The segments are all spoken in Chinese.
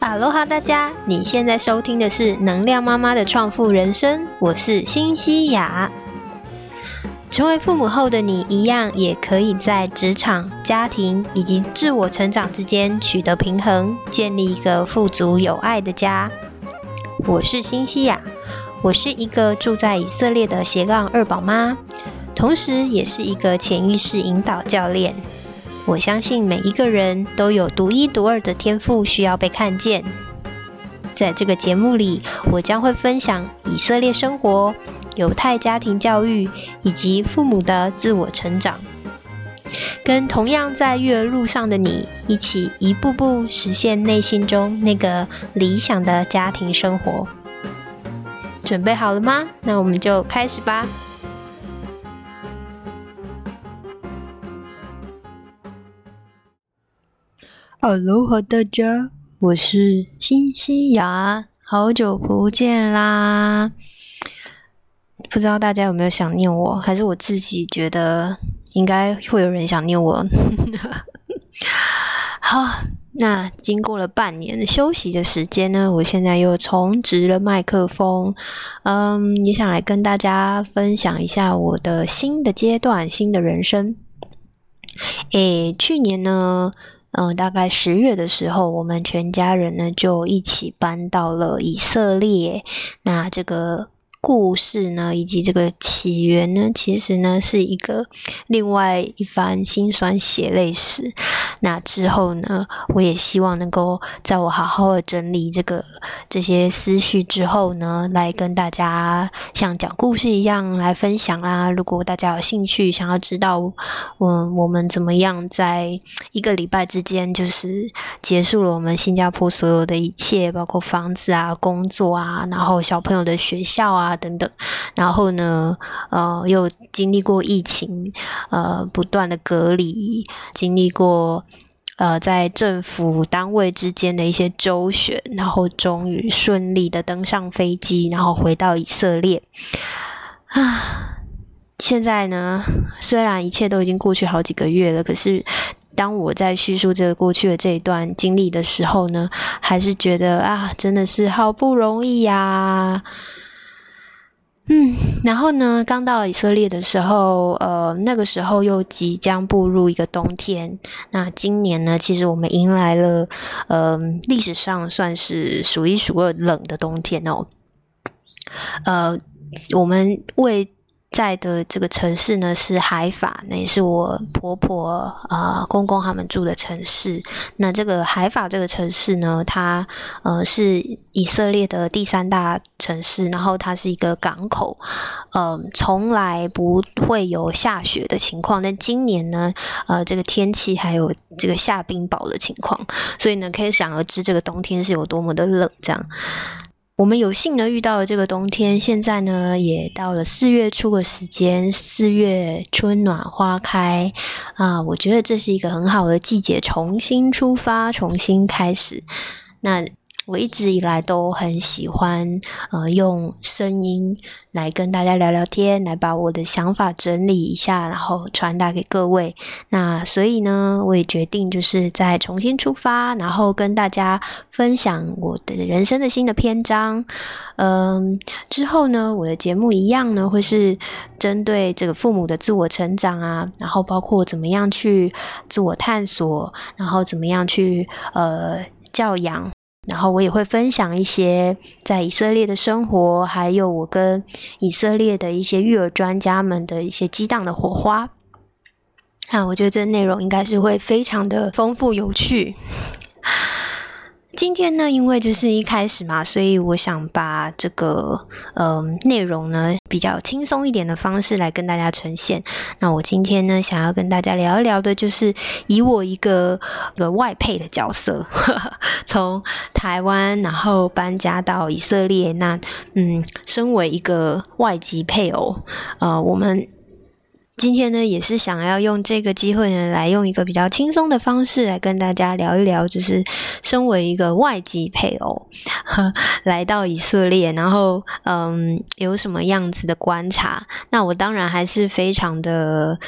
哈喽哈，大家！你现在收听的是能量妈妈的创富人生，我是新西亚。成为父母后的你，一样也可以在职场、家庭以及自我成长之间取得平衡，建立一个富足有爱的家。我是新西亚，我是一个住在以色列的斜杠二宝妈，同时也是一个潜意识引导教练。我相信每一个人都有独一无二的天赋，需要被看见。在这个节目里，我将会分享以色列生活、犹太家庭教育以及父母的自我成长，跟同样在育儿路上的你一起，一步步实现内心中那个理想的家庭生活。准备好了吗？那我们就开始吧。哈喽，哈大家，我是新西亚，好久不见啦！不知道大家有没有想念我，还是我自己觉得应该会有人想念我。好，那经过了半年的休息的时间呢，我现在又重植了麦克风，嗯，也想来跟大家分享一下我的新的阶段、新的人生。诶，去年呢？嗯，大概十月的时候，我们全家人呢就一起搬到了以色列。那这个。故事呢，以及这个起源呢，其实呢是一个另外一番辛酸血泪史。那之后呢，我也希望能够在我好好的整理这个这些思绪之后呢，来跟大家像讲故事一样来分享啊。如果大家有兴趣，想要知道，嗯，我们怎么样在一个礼拜之间，就是结束了我们新加坡所有的一切，包括房子啊、工作啊，然后小朋友的学校啊。啊，等等，然后呢，呃，又经历过疫情，呃，不断的隔离，经历过呃，在政府单位之间的一些周旋，然后终于顺利的登上飞机，然后回到以色列。啊，现在呢，虽然一切都已经过去好几个月了，可是当我在叙述这个过去的这一段经历的时候呢，还是觉得啊，真的是好不容易呀。嗯，然后呢，刚到以色列的时候，呃，那个时候又即将步入一个冬天。那今年呢，其实我们迎来了，嗯，历史上算是数一数二冷的冬天哦。呃，我们为在的这个城市呢是海法，那也是我婆婆啊公公他们住的城市。那这个海法这个城市呢，它呃是以色列的第三大城市，然后它是一个港口，嗯，从来不会有下雪的情况。但今年呢，呃，这个天气还有这个下冰雹的情况，所以呢，可以想而知这个冬天是有多么的冷，这样。我们有幸呢遇到了这个冬天，现在呢也到了四月初的时间，四月春暖花开啊，我觉得这是一个很好的季节，重新出发，重新开始。那。我一直以来都很喜欢，呃，用声音来跟大家聊聊天，来把我的想法整理一下，然后传达给各位。那所以呢，我也决定就是再重新出发，然后跟大家分享我的人生的新的篇章。嗯，之后呢，我的节目一样呢，会是针对这个父母的自我成长啊，然后包括怎么样去自我探索，然后怎么样去呃教养。然后我也会分享一些在以色列的生活，还有我跟以色列的一些育儿专家们的一些激荡的火花。啊，我觉得这内容应该是会非常的丰富有趣。今天呢，因为就是一开始嘛，所以我想把这个呃内容呢比较轻松一点的方式来跟大家呈现。那我今天呢，想要跟大家聊一聊的，就是以我一个个外配的角色，从台湾然后搬家到以色列，那嗯，身为一个外籍配偶，呃，我们。今天呢，也是想要用这个机会呢，来用一个比较轻松的方式来跟大家聊一聊，就是身为一个外籍配偶 来到以色列，然后嗯，有什么样子的观察？那我当然还是非常的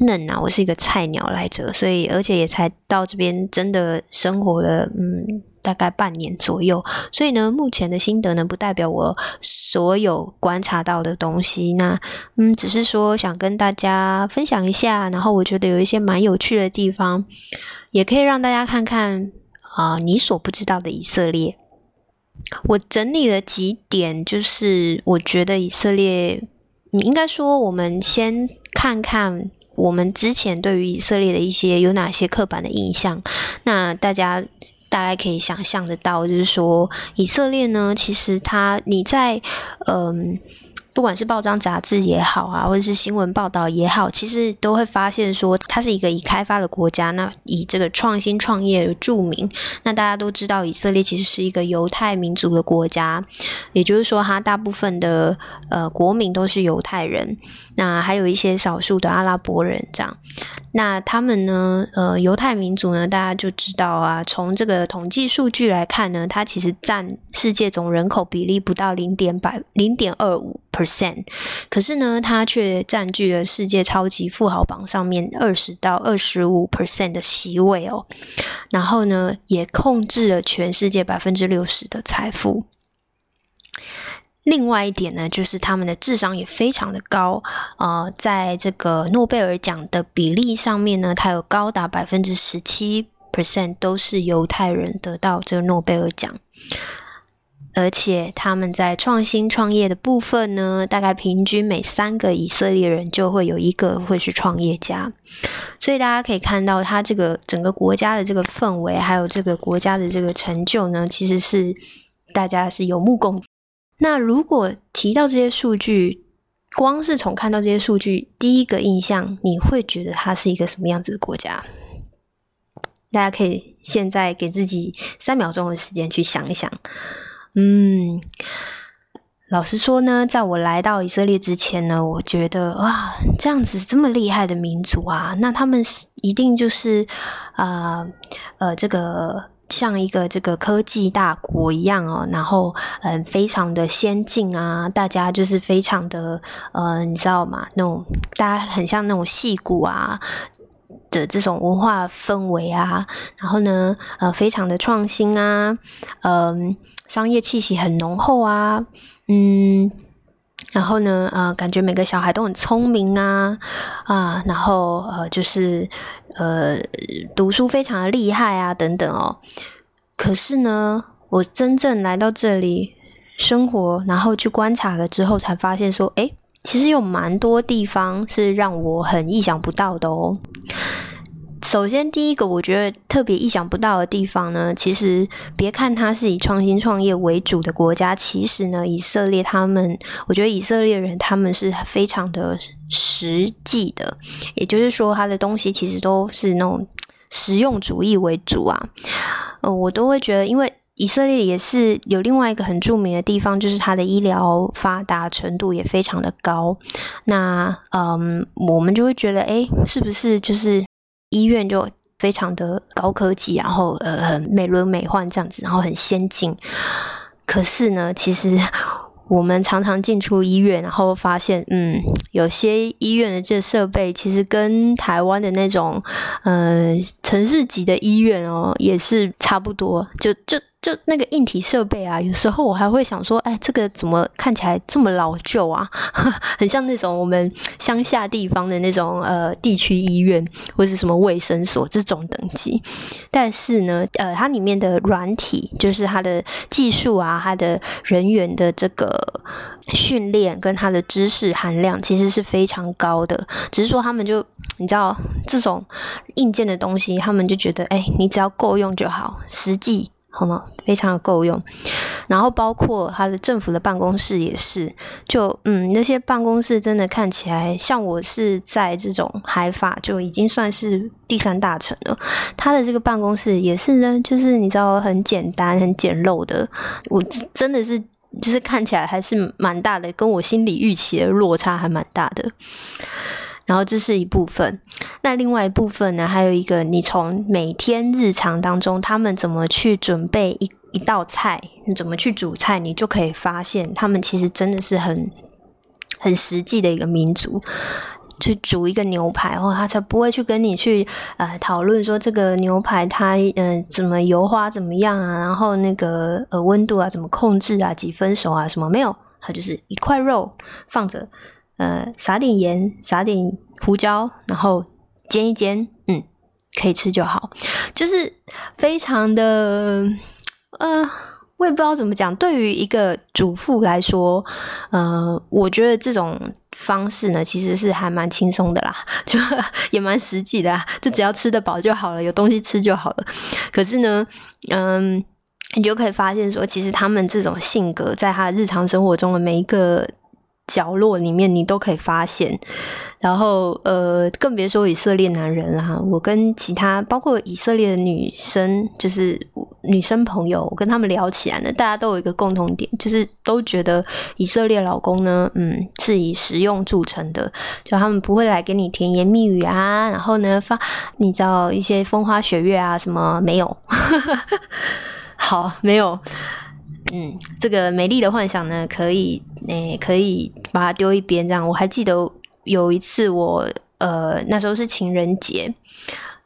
嫩啊，我是一个菜鸟来着，所以而且也才到这边，真的生活了嗯大概半年左右，所以呢，目前的心得呢，不代表我所有观察到的东西。那嗯，只是说想跟大家分享一下，然后我觉得有一些蛮有趣的地方，也可以让大家看看啊，你所不知道的以色列。我整理了几点，就是我觉得以色列，你应该说，我们先看看我们之前对于以色列的一些有哪些刻板的印象。那大家大概可以想象得到，就是说以色列呢，其实他你在嗯。不管是报章杂志也好啊，或者是新闻报道也好，其实都会发现说，它是一个已开发的国家。那以这个创新创业著名。那大家都知道，以色列其实是一个犹太民族的国家，也就是说，它大部分的呃国民都是犹太人。那还有一些少数的阿拉伯人这样。那他们呢？呃，犹太民族呢，大家就知道啊，从这个统计数据来看呢，它其实占世界总人口比例不到零点百零点二五 percent，可是呢，它却占据了世界超级富豪榜上面二十到二十五 percent 的席位哦。然后呢，也控制了全世界百分之六十的财富。另外一点呢，就是他们的智商也非常的高，呃，在这个诺贝尔奖的比例上面呢，它有高达百分之十七 percent 都是犹太人得到这个诺贝尔奖，而且他们在创新创业的部分呢，大概平均每三个以色列人就会有一个会是创业家，所以大家可以看到，他这个整个国家的这个氛围，还有这个国家的这个成就呢，其实是大家是有目共睹。那如果提到这些数据，光是从看到这些数据，第一个印象，你会觉得它是一个什么样子的国家？大家可以现在给自己三秒钟的时间去想一想。嗯，老实说呢，在我来到以色列之前呢，我觉得哇，这样子这么厉害的民族啊，那他们一定就是啊呃这个。像一个这个科技大国一样哦，然后嗯，非常的先进啊，大家就是非常的呃，你知道吗？那种大家很像那种戏骨啊的这种文化氛围啊，然后呢，呃，非常的创新啊，嗯，商业气息很浓厚啊，嗯，然后呢，呃，感觉每个小孩都很聪明啊，啊，然后呃，就是。呃，读书非常的厉害啊，等等哦。可是呢，我真正来到这里生活，然后去观察了之后，才发现说，哎，其实有蛮多地方是让我很意想不到的哦。首先，第一个我觉得特别意想不到的地方呢，其实别看它是以创新创业为主的国家，其实呢，以色列他们，我觉得以色列人他们是非常的实际的，也就是说，他的东西其实都是那种实用主义为主啊。呃，我都会觉得，因为以色列也是有另外一个很著名的地方，就是它的医疗发达程度也非常的高。那嗯，我们就会觉得，哎，是不是就是？医院就非常的高科技，然后呃很美轮美奂这样子，然后很先进。可是呢，其实我们常常进出医院，然后发现，嗯，有些医院的这设备其实跟台湾的那种呃城市级的医院哦，也是差不多，就就。就那个硬体设备啊，有时候我还会想说，哎，这个怎么看起来这么老旧啊？很像那种我们乡下地方的那种呃地区医院或是什么卫生所这种等级。但是呢，呃，它里面的软体，就是它的技术啊，它的人员的这个训练跟它的知识含量，其实是非常高的。只是说他们就你知道这种硬件的东西，他们就觉得，哎，你只要够用就好，实际。好吗？非常的够用，然后包括他的政府的办公室也是，就嗯，那些办公室真的看起来像我是在这种海法就已经算是第三大城了。他的这个办公室也是呢，就是你知道很简单、很简陋的，我真的是就是看起来还是蛮大的，跟我心理预期的落差还蛮大的。然后这是一部分，那另外一部分呢？还有一个，你从每天日常当中，他们怎么去准备一一道菜，你怎么去煮菜，你就可以发现，他们其实真的是很很实际的一个民族。去煮一个牛排，或他才不会去跟你去呃讨论说这个牛排它嗯怎么油花怎么样啊，然后那个呃温度啊怎么控制啊，几分熟啊什么没有，它就是一块肉放着，呃撒点盐，撒点胡椒，然后煎一煎，嗯，可以吃就好，就是非常的呃。我也不知道怎么讲，对于一个主妇来说，呃，我觉得这种方式呢，其实是还蛮轻松的啦，就也蛮实际的啦，就只要吃得饱就好了，有东西吃就好了。可是呢，嗯，你就可以发现说，其实他们这种性格，在他日常生活中的每一个。角落里面你都可以发现，然后呃，更别说以色列男人啦。我跟其他包括以色列的女生，就是女生朋友，我跟他们聊起来呢，大家都有一个共同点，就是都觉得以色列老公呢，嗯，是以实用著称的，就他们不会来给你甜言蜜语啊，然后呢发你知道一些风花雪月啊什么没有，好没有。嗯，这个美丽的幻想呢，可以诶，可以把它丢一边。这样，我还记得有一次，我呃那时候是情人节，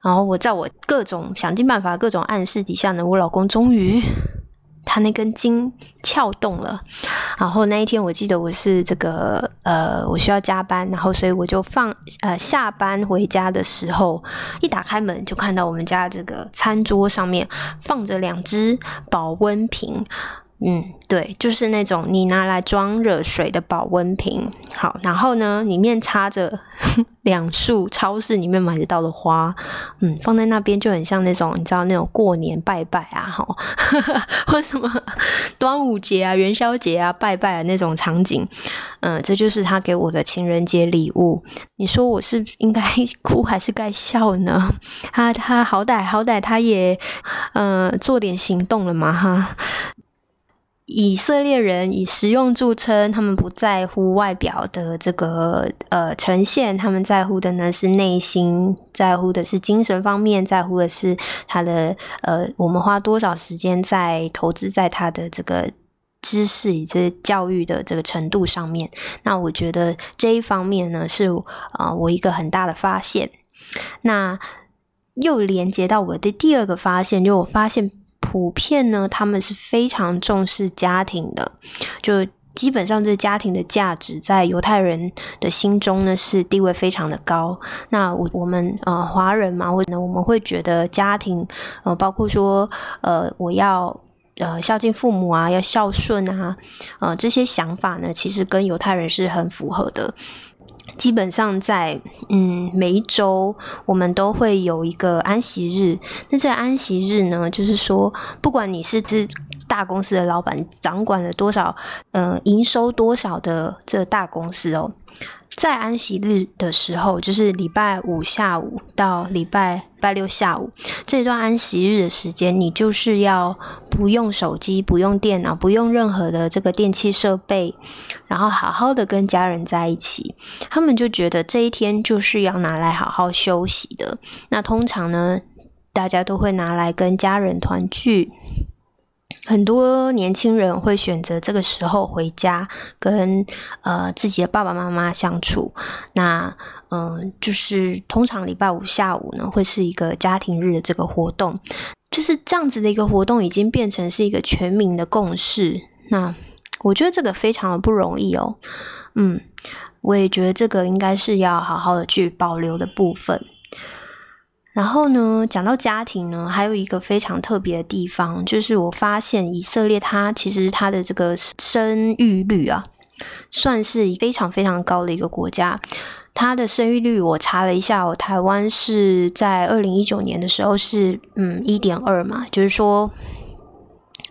然后我在我各种想尽办法、各种暗示底下呢，我老公终于 他那根筋撬动了。然后那一天，我记得我是这个呃，我需要加班，然后所以我就放呃下班回家的时候，一打开门就看到我们家这个餐桌上面放着两只保温瓶。嗯，对，就是那种你拿来装热水的保温瓶。好，然后呢，里面插着 两束超市里面买得到的花。嗯，放在那边就很像那种你知道那种过年拜拜啊，哈，或什么端午节啊、元宵节啊拜拜的那种场景。嗯，这就是他给我的情人节礼物。你说我是应该哭还是该笑呢？他他好歹好歹他也呃做点行动了嘛，哈。以色列人以实用著称，他们不在乎外表的这个呃呈现，他们在乎的呢是内心，在乎的是精神方面，在乎的是他的呃，我们花多少时间在投资在他的这个知识以及教育的这个程度上面。那我觉得这一方面呢是啊，我一个很大的发现。那又连接到我的第二个发现，就我发现。普遍呢，他们是非常重视家庭的，就基本上这家庭的价值在犹太人的心中呢是地位非常的高。那我我们呃华人嘛，或者我们会觉得家庭呃包括说呃我要呃孝敬父母啊，要孝顺啊，呃这些想法呢，其实跟犹太人是很符合的。基本上在嗯每一周，我们都会有一个安息日。那这安息日呢，就是说，不管你是只大公司的老板，掌管了多少，嗯，营收多少的这大公司哦。在安息日的时候，就是礼拜五下午到礼拜拜六下午这段安息日的时间，你就是要不用手机、不用电脑、不用任何的这个电器设备，然后好好的跟家人在一起。他们就觉得这一天就是要拿来好好休息的。那通常呢，大家都会拿来跟家人团聚。很多年轻人会选择这个时候回家，跟呃自己的爸爸妈妈相处。那嗯，就是通常礼拜五下午呢，会是一个家庭日的这个活动。就是这样子的一个活动，已经变成是一个全民的共识。那我觉得这个非常的不容易哦。嗯，我也觉得这个应该是要好好的去保留的部分。然后呢，讲到家庭呢，还有一个非常特别的地方，就是我发现以色列它其实它的这个生育率啊，算是非常非常高的一个国家。它的生育率我查了一下，我台湾是在二零一九年的时候是嗯一点二嘛，就是说，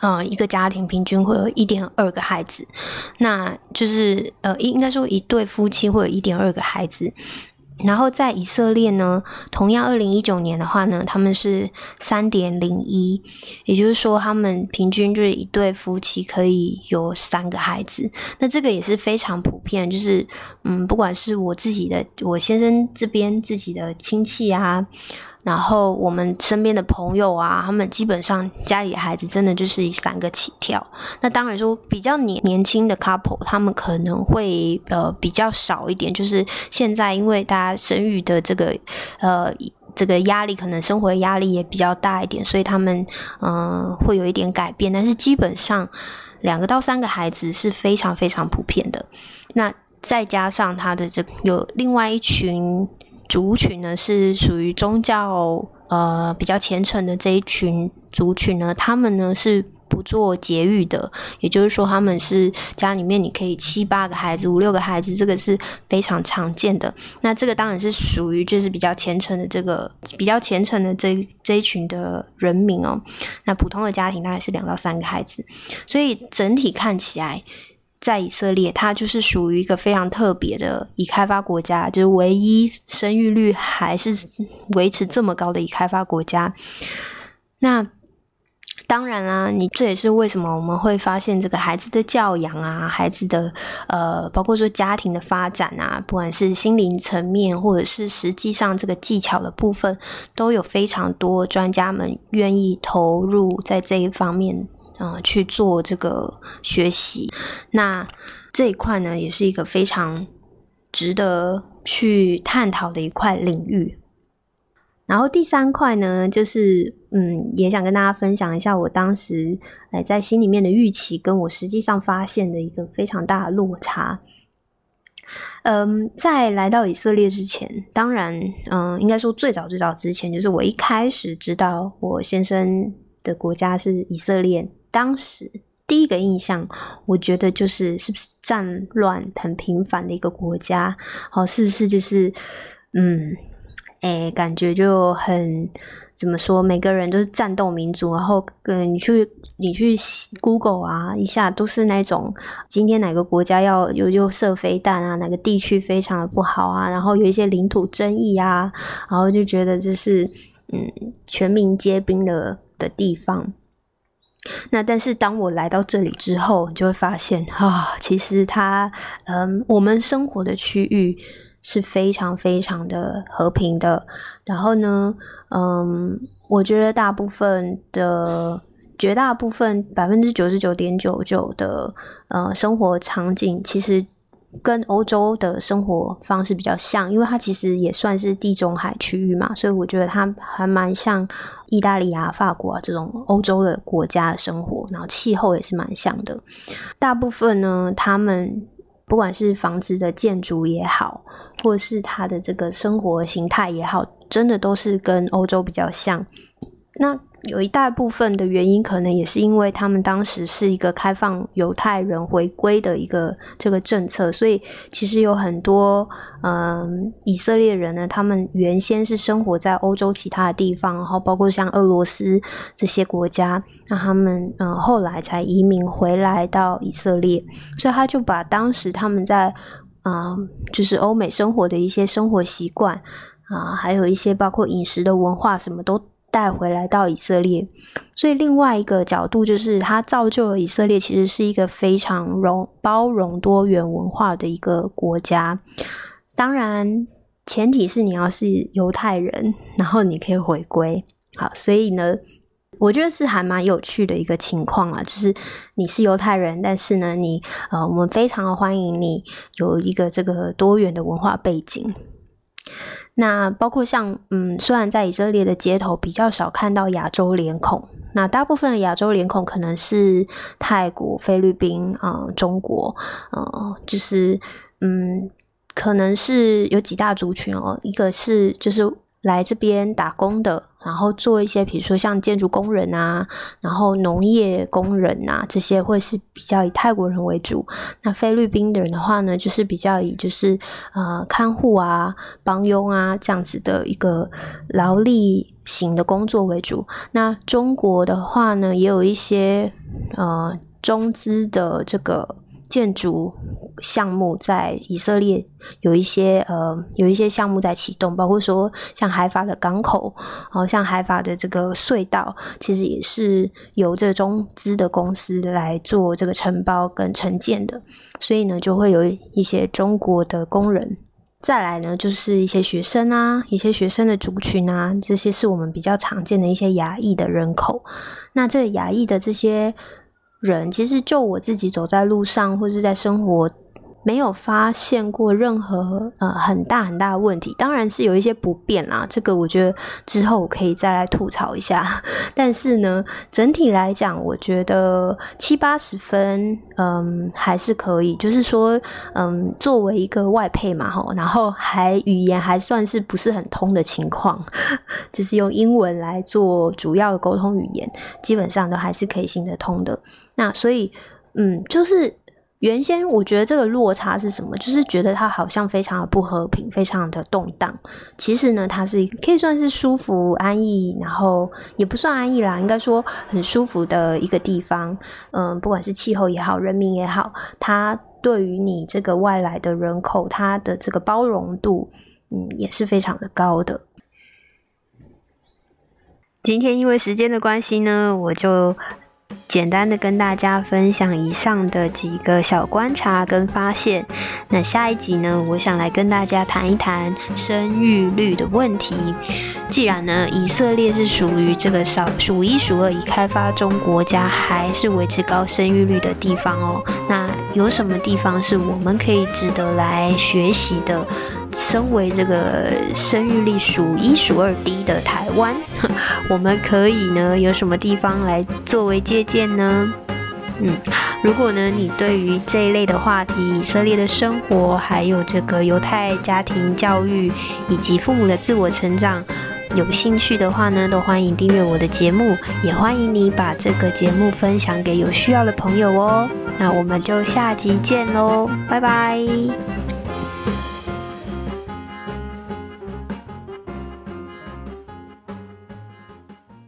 嗯一个家庭平均会有一点二个孩子，那就是呃应该说一对夫妻会有一点二个孩子。然后在以色列呢，同样二零一九年的话呢，他们是三点零一，也就是说，他们平均就是一对夫妻可以有三个孩子。那这个也是非常普遍，就是嗯，不管是我自己的我先生这边自己的亲戚啊，然后我们身边的朋友啊，他们基本上家里的孩子真的就是三个起跳。那当然说比较年年轻的 couple，他们可能会呃比较少一点。就是现在因为大家生育的这个呃这个压力，可能生活压力也比较大一点，所以他们嗯会有一点改变。但是基本上两个到三个孩子是非常非常普遍的。那再加上他的这有另外一群。族群呢是属于宗教呃比较虔诚的这一群族群呢，他们呢是不做节育的，也就是说他们是家里面你可以七八个孩子、五六个孩子，这个是非常常见的。那这个当然是属于就是比较虔诚的这个比较虔诚的这这一群的人民哦。那普通的家庭大概是两到三个孩子，所以整体看起来。在以色列，它就是属于一个非常特别的已开发国家，就是唯一生育率还是维持这么高的已开发国家。那当然啦，你这也是为什么我们会发现这个孩子的教养啊，孩子的呃，包括说家庭的发展啊，不管是心灵层面，或者是实际上这个技巧的部分，都有非常多专家们愿意投入在这一方面。嗯，去做这个学习，那这一块呢，也是一个非常值得去探讨的一块领域。然后第三块呢，就是嗯，也想跟大家分享一下我当时哎在心里面的预期，跟我实际上发现的一个非常大的落差。嗯，在来到以色列之前，当然，嗯，应该说最早最早之前，就是我一开始知道我先生的国家是以色列。当时第一个印象，我觉得就是是不是战乱很频繁的一个国家？哦，是不是就是嗯，哎，感觉就很怎么说？每个人都是战斗民族，然后嗯你去你去 Google 啊一下，都是那种今天哪个国家要又又射飞弹啊，哪个地区非常的不好啊，然后有一些领土争议啊，然后就觉得这是嗯全民皆兵的的地方。那但是当我来到这里之后，你就会发现啊，其实它，嗯，我们生活的区域是非常非常的和平的。然后呢，嗯，我觉得大部分的、绝大部分百分之九十九点九九的呃生活场景，其实。跟欧洲的生活方式比较像，因为它其实也算是地中海区域嘛，所以我觉得它还蛮像意大利啊、法国啊这种欧洲的国家的生活，然后气候也是蛮像的。大部分呢，他们不管是房子的建筑也好，或是它的这个生活形态也好，真的都是跟欧洲比较像。那有一大部分的原因，可能也是因为他们当时是一个开放犹太人回归的一个这个政策，所以其实有很多嗯以色列人呢，他们原先是生活在欧洲其他的地方，然后包括像俄罗斯这些国家，那他们嗯后来才移民回来到以色列，所以他就把当时他们在啊就是欧美生活的一些生活习惯啊，还有一些包括饮食的文化什么都。带回来到以色列，所以另外一个角度就是，它造就了以色列其实是一个非常容包容多元文化的一个国家。当然，前提是你要是犹太人，然后你可以回归。好，所以呢，我觉得是还蛮有趣的一个情况啊，就是你是犹太人，但是呢，你呃，我们非常欢迎你有一个这个多元的文化背景。那包括像，嗯，虽然在以色列的街头比较少看到亚洲脸孔，那大部分的亚洲脸孔可能是泰国、菲律宾啊、中国，呃，就是，嗯，可能是有几大族群哦，一个是就是。来这边打工的，然后做一些，比如说像建筑工人啊，然后农业工人啊，这些会是比较以泰国人为主。那菲律宾的人的话呢，就是比较以就是呃看护啊、帮佣啊这样子的一个劳力型的工作为主。那中国的话呢，也有一些呃中资的这个。建筑项目在以色列有一些呃有一些项目在启动，包括说像海法的港口，然后像海法的这个隧道，其实也是由这中资的公司来做这个承包跟承建的，所以呢就会有一些中国的工人再来呢，就是一些学生啊，一些学生的族群啊，这些是我们比较常见的一些亚裔的人口。那这亚裔的这些人，其实就我自己走在路上或是在生活。没有发现过任何呃很大很大的问题，当然是有一些不便啦。这个我觉得之后我可以再来吐槽一下。但是呢，整体来讲，我觉得七八十分，嗯，还是可以。就是说，嗯，作为一个外配嘛，吼，然后还语言还算是不是很通的情况，就是用英文来做主要的沟通语言，基本上都还是可以行得通的。那所以，嗯，就是。原先我觉得这个落差是什么？就是觉得它好像非常的不和平，非常的动荡。其实呢，它是可以算是舒服安逸，然后也不算安逸啦，应该说很舒服的一个地方。嗯，不管是气候也好，人民也好，它对于你这个外来的人口，它的这个包容度，嗯，也是非常的高的。今天因为时间的关系呢，我就。简单的跟大家分享以上的几个小观察跟发现。那下一集呢，我想来跟大家谈一谈生育率的问题。既然呢，以色列是属于这个少数一数二已开发中国家，还是维持高生育率的地方哦。那有什么地方是我们可以值得来学习的？身为这个生育率数一数二低的台湾，我们可以呢有什么地方来作为借鉴呢？嗯，如果呢你对于这一类的话题，以色列的生活，还有这个犹太家庭教育以及父母的自我成长有兴趣的话呢，都欢迎订阅我的节目，也欢迎你把这个节目分享给有需要的朋友哦。那我们就下集见喽，拜拜。